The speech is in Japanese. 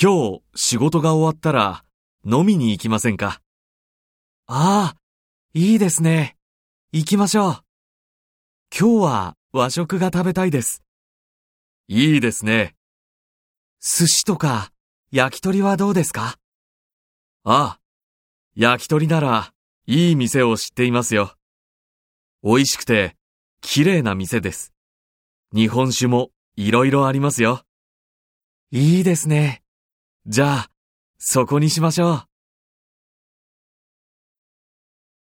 今日仕事が終わったら飲みに行きませんか？ああ、いいですね。行きましょう。今日は和食が食べたいです。いいですね。寿司とか焼き鳥はどうですか？ああ、焼き鳥ならいい店を知っていますよ。美味しくて綺麗な店です。日本酒もいろいろありますよ。いいですね。じゃあ、そこにしましょう。